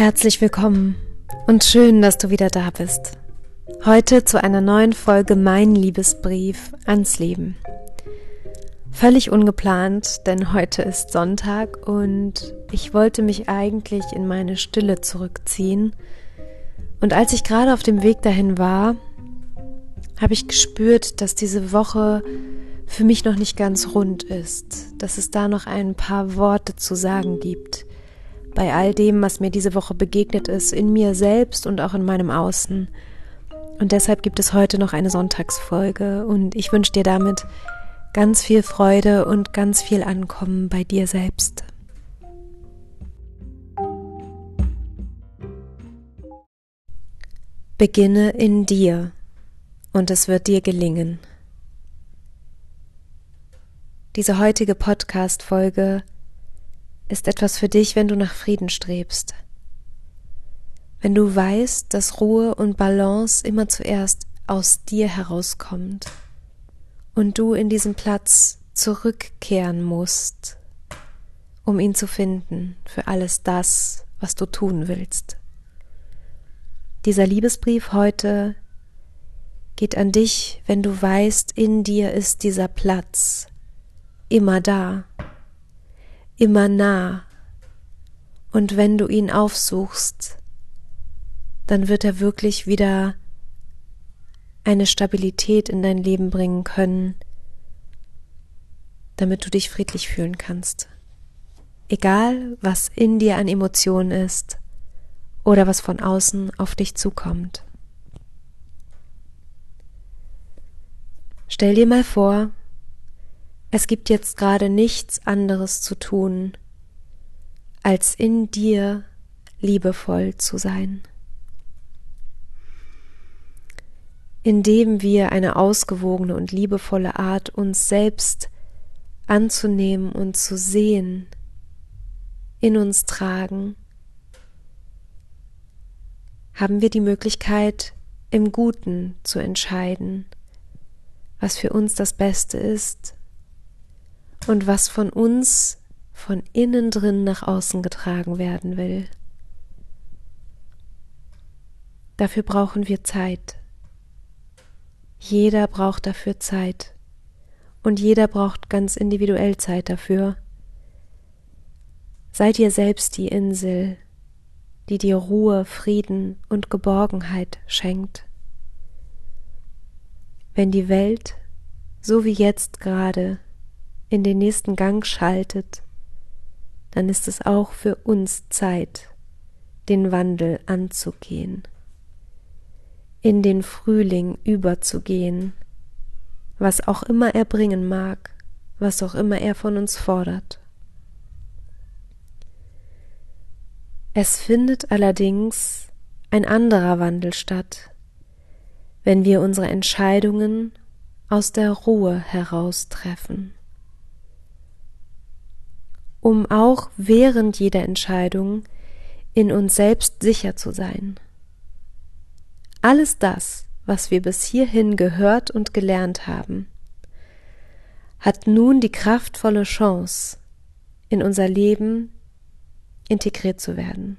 Herzlich willkommen und schön, dass du wieder da bist. Heute zu einer neuen Folge Mein Liebesbrief ans Leben. Völlig ungeplant, denn heute ist Sonntag und ich wollte mich eigentlich in meine Stille zurückziehen. Und als ich gerade auf dem Weg dahin war, habe ich gespürt, dass diese Woche für mich noch nicht ganz rund ist, dass es da noch ein paar Worte zu sagen gibt bei all dem, was mir diese Woche begegnet ist, in mir selbst und auch in meinem Außen. Und deshalb gibt es heute noch eine Sonntagsfolge und ich wünsche dir damit ganz viel Freude und ganz viel Ankommen bei dir selbst. Beginne in dir und es wird dir gelingen. Diese heutige Podcast-Folge ist etwas für dich, wenn du nach Frieden strebst. Wenn du weißt, dass Ruhe und Balance immer zuerst aus dir herauskommt und du in diesen Platz zurückkehren musst, um ihn zu finden für alles das, was du tun willst. Dieser Liebesbrief heute geht an dich, wenn du weißt, in dir ist dieser Platz immer da immer nah. Und wenn du ihn aufsuchst, dann wird er wirklich wieder eine Stabilität in dein Leben bringen können, damit du dich friedlich fühlen kannst. Egal, was in dir an Emotionen ist oder was von außen auf dich zukommt. Stell dir mal vor, es gibt jetzt gerade nichts anderes zu tun, als in dir liebevoll zu sein. Indem wir eine ausgewogene und liebevolle Art uns selbst anzunehmen und zu sehen, in uns tragen, haben wir die Möglichkeit, im Guten zu entscheiden, was für uns das Beste ist und was von uns von innen drin nach außen getragen werden will. Dafür brauchen wir Zeit. Jeder braucht dafür Zeit. Und jeder braucht ganz individuell Zeit dafür. Sei dir selbst die Insel, die dir Ruhe, Frieden und Geborgenheit schenkt. Wenn die Welt, so wie jetzt gerade, in den nächsten Gang schaltet, dann ist es auch für uns Zeit, den Wandel anzugehen, in den Frühling überzugehen, was auch immer er bringen mag, was auch immer er von uns fordert. Es findet allerdings ein anderer Wandel statt, wenn wir unsere Entscheidungen aus der Ruhe heraus treffen um auch während jeder Entscheidung in uns selbst sicher zu sein. Alles das, was wir bis hierhin gehört und gelernt haben, hat nun die kraftvolle Chance, in unser Leben integriert zu werden.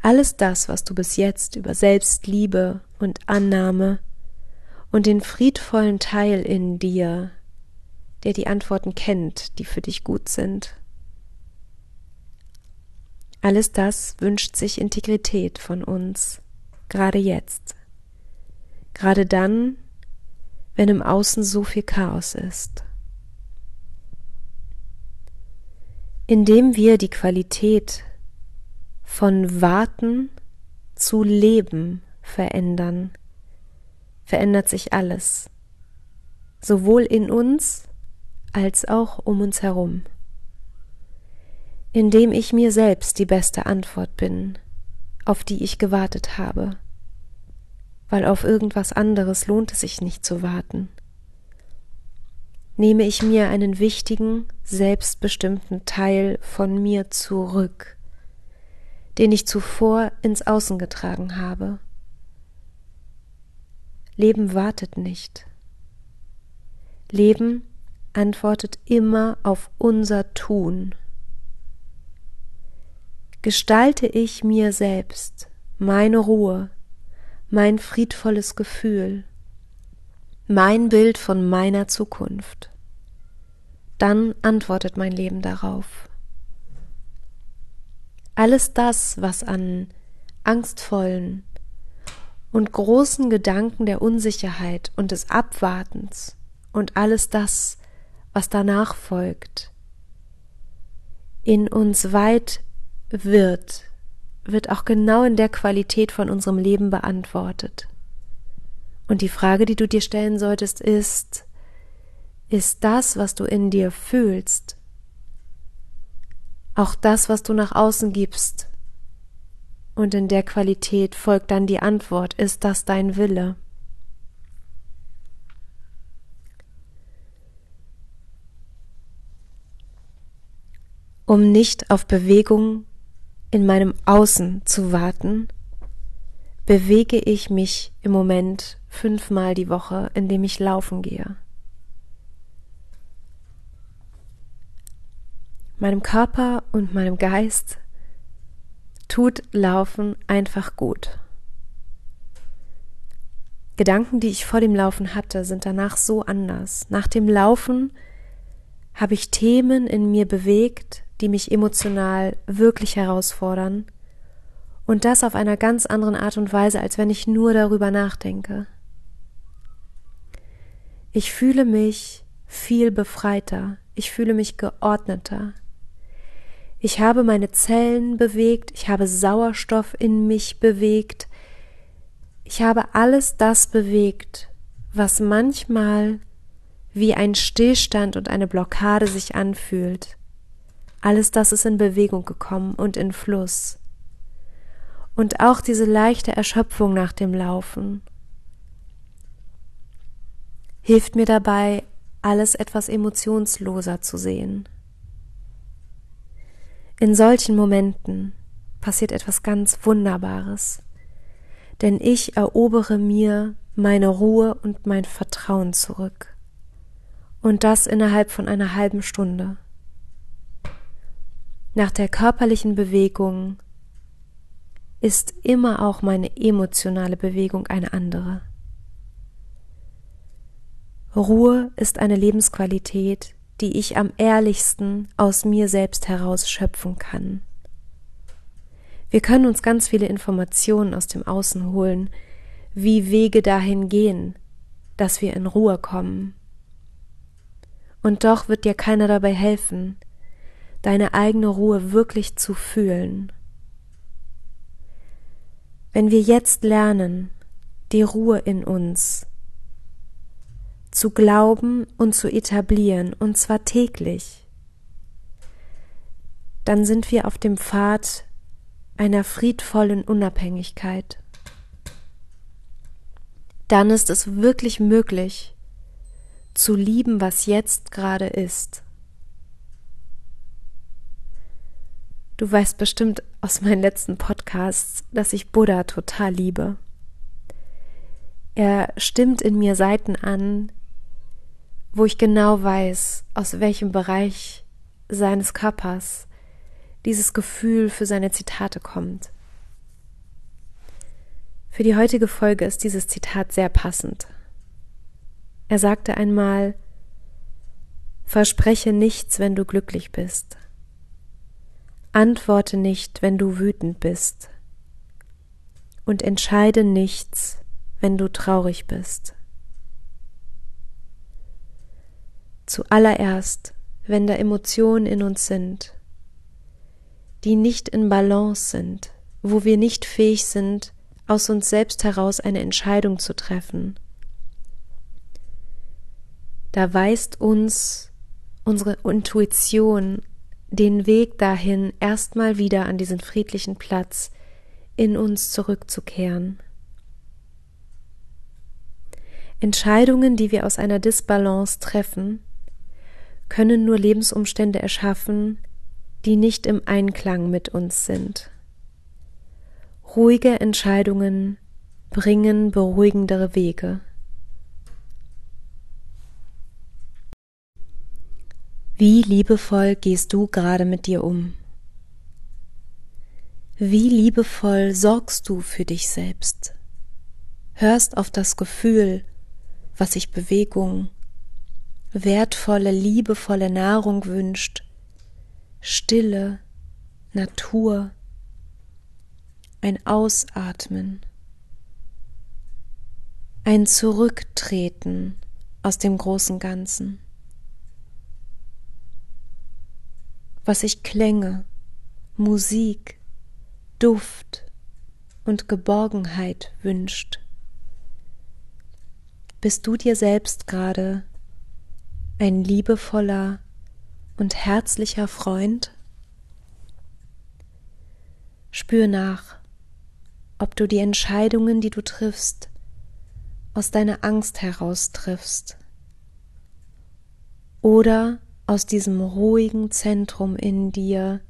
Alles das, was du bis jetzt über Selbstliebe und Annahme und den friedvollen Teil in dir der die Antworten kennt, die für dich gut sind. Alles das wünscht sich Integrität von uns, gerade jetzt, gerade dann, wenn im Außen so viel Chaos ist. Indem wir die Qualität von Warten zu Leben verändern, verändert sich alles, sowohl in uns als auch um uns herum. Indem ich mir selbst die beste Antwort bin, auf die ich gewartet habe, weil auf irgendwas anderes lohnt es sich nicht zu warten. Nehme ich mir einen wichtigen, selbstbestimmten Teil von mir zurück, den ich zuvor ins Außen getragen habe. Leben wartet nicht. Leben antwortet immer auf unser Tun. gestalte ich mir selbst meine Ruhe, mein friedvolles Gefühl, mein Bild von meiner Zukunft, dann antwortet mein Leben darauf. Alles das, was an angstvollen und großen Gedanken der Unsicherheit und des Abwartens und alles das, was danach folgt, in uns weit wird, wird auch genau in der Qualität von unserem Leben beantwortet. Und die Frage, die du dir stellen solltest, ist, ist das, was du in dir fühlst, auch das, was du nach außen gibst? Und in der Qualität folgt dann die Antwort, ist das dein Wille? Um nicht auf Bewegung in meinem Außen zu warten, bewege ich mich im Moment fünfmal die Woche, indem ich laufen gehe. Meinem Körper und meinem Geist tut Laufen einfach gut. Gedanken, die ich vor dem Laufen hatte, sind danach so anders. Nach dem Laufen habe ich Themen in mir bewegt, die mich emotional wirklich herausfordern und das auf einer ganz anderen Art und Weise, als wenn ich nur darüber nachdenke. Ich fühle mich viel befreiter, ich fühle mich geordneter. Ich habe meine Zellen bewegt, ich habe Sauerstoff in mich bewegt, ich habe alles das bewegt, was manchmal wie ein Stillstand und eine Blockade sich anfühlt. Alles das ist in Bewegung gekommen und in Fluss. Und auch diese leichte Erschöpfung nach dem Laufen hilft mir dabei, alles etwas emotionsloser zu sehen. In solchen Momenten passiert etwas ganz Wunderbares, denn ich erobere mir meine Ruhe und mein Vertrauen zurück. Und das innerhalb von einer halben Stunde. Nach der körperlichen Bewegung ist immer auch meine emotionale Bewegung eine andere. Ruhe ist eine Lebensqualität, die ich am ehrlichsten aus mir selbst heraus schöpfen kann. Wir können uns ganz viele Informationen aus dem Außen holen, wie Wege dahin gehen, dass wir in Ruhe kommen. Und doch wird dir keiner dabei helfen, deine eigene Ruhe wirklich zu fühlen. Wenn wir jetzt lernen, die Ruhe in uns zu glauben und zu etablieren, und zwar täglich, dann sind wir auf dem Pfad einer friedvollen Unabhängigkeit. Dann ist es wirklich möglich, zu lieben, was jetzt gerade ist. Du weißt bestimmt aus meinen letzten Podcasts, dass ich Buddha total liebe. Er stimmt in mir Seiten an, wo ich genau weiß, aus welchem Bereich seines Körpers dieses Gefühl für seine Zitate kommt. Für die heutige Folge ist dieses Zitat sehr passend. Er sagte einmal Verspreche nichts, wenn du glücklich bist. Antworte nicht, wenn du wütend bist. Und entscheide nichts, wenn du traurig bist. Zuallererst, wenn da Emotionen in uns sind, die nicht in Balance sind, wo wir nicht fähig sind, aus uns selbst heraus eine Entscheidung zu treffen. Da weist uns unsere Intuition den Weg dahin, erstmal wieder an diesen friedlichen Platz in uns zurückzukehren. Entscheidungen, die wir aus einer Disbalance treffen, können nur Lebensumstände erschaffen, die nicht im Einklang mit uns sind. Ruhige Entscheidungen bringen beruhigendere Wege. Wie liebevoll gehst du gerade mit dir um? Wie liebevoll sorgst du für dich selbst? Hörst auf das Gefühl, was sich Bewegung, wertvolle, liebevolle Nahrung wünscht, Stille, Natur, ein Ausatmen, ein Zurücktreten aus dem großen Ganzen. Was sich Klänge, Musik, Duft und Geborgenheit wünscht. Bist du dir selbst gerade ein liebevoller und herzlicher Freund? Spür nach, ob du die Entscheidungen, die du triffst, aus deiner Angst heraus triffst oder aus diesem ruhigen Zentrum in dir,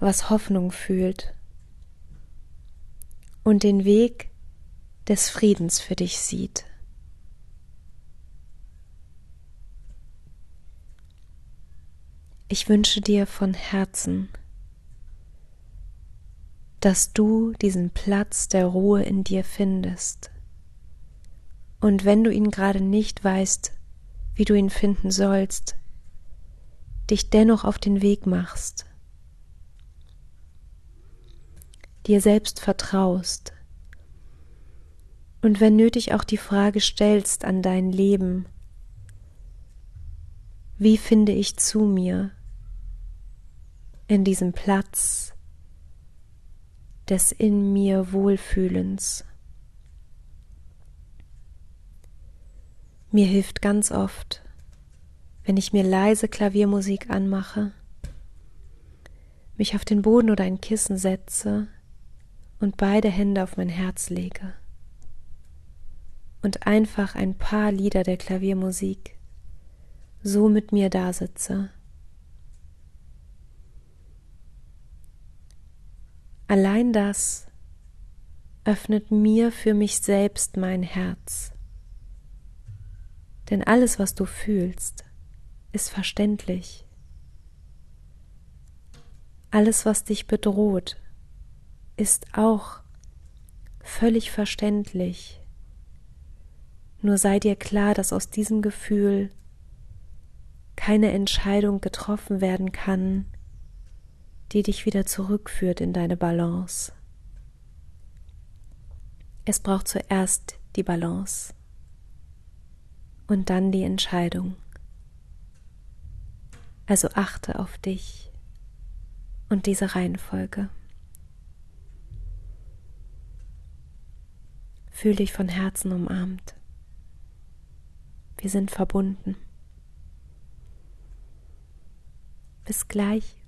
was Hoffnung fühlt und den Weg des Friedens für dich sieht. Ich wünsche dir von Herzen, dass du diesen Platz der Ruhe in dir findest. Und wenn du ihn gerade nicht weißt, wie du ihn finden sollst, dich dennoch auf den Weg machst, dir selbst vertraust und wenn nötig auch die Frage stellst an dein Leben, wie finde ich zu mir? in diesem Platz des in mir Wohlfühlens. Mir hilft ganz oft, wenn ich mir leise Klaviermusik anmache, mich auf den Boden oder ein Kissen setze und beide Hände auf mein Herz lege und einfach ein paar Lieder der Klaviermusik so mit mir dasitze Allein das öffnet mir für mich selbst mein Herz. Denn alles, was du fühlst, ist verständlich. Alles, was dich bedroht, ist auch völlig verständlich. Nur sei dir klar, dass aus diesem Gefühl keine Entscheidung getroffen werden kann, die dich wieder zurückführt in deine Balance. Es braucht zuerst die Balance und dann die Entscheidung. Also achte auf dich und diese Reihenfolge. Fühl dich von Herzen umarmt. Wir sind verbunden. Bis gleich.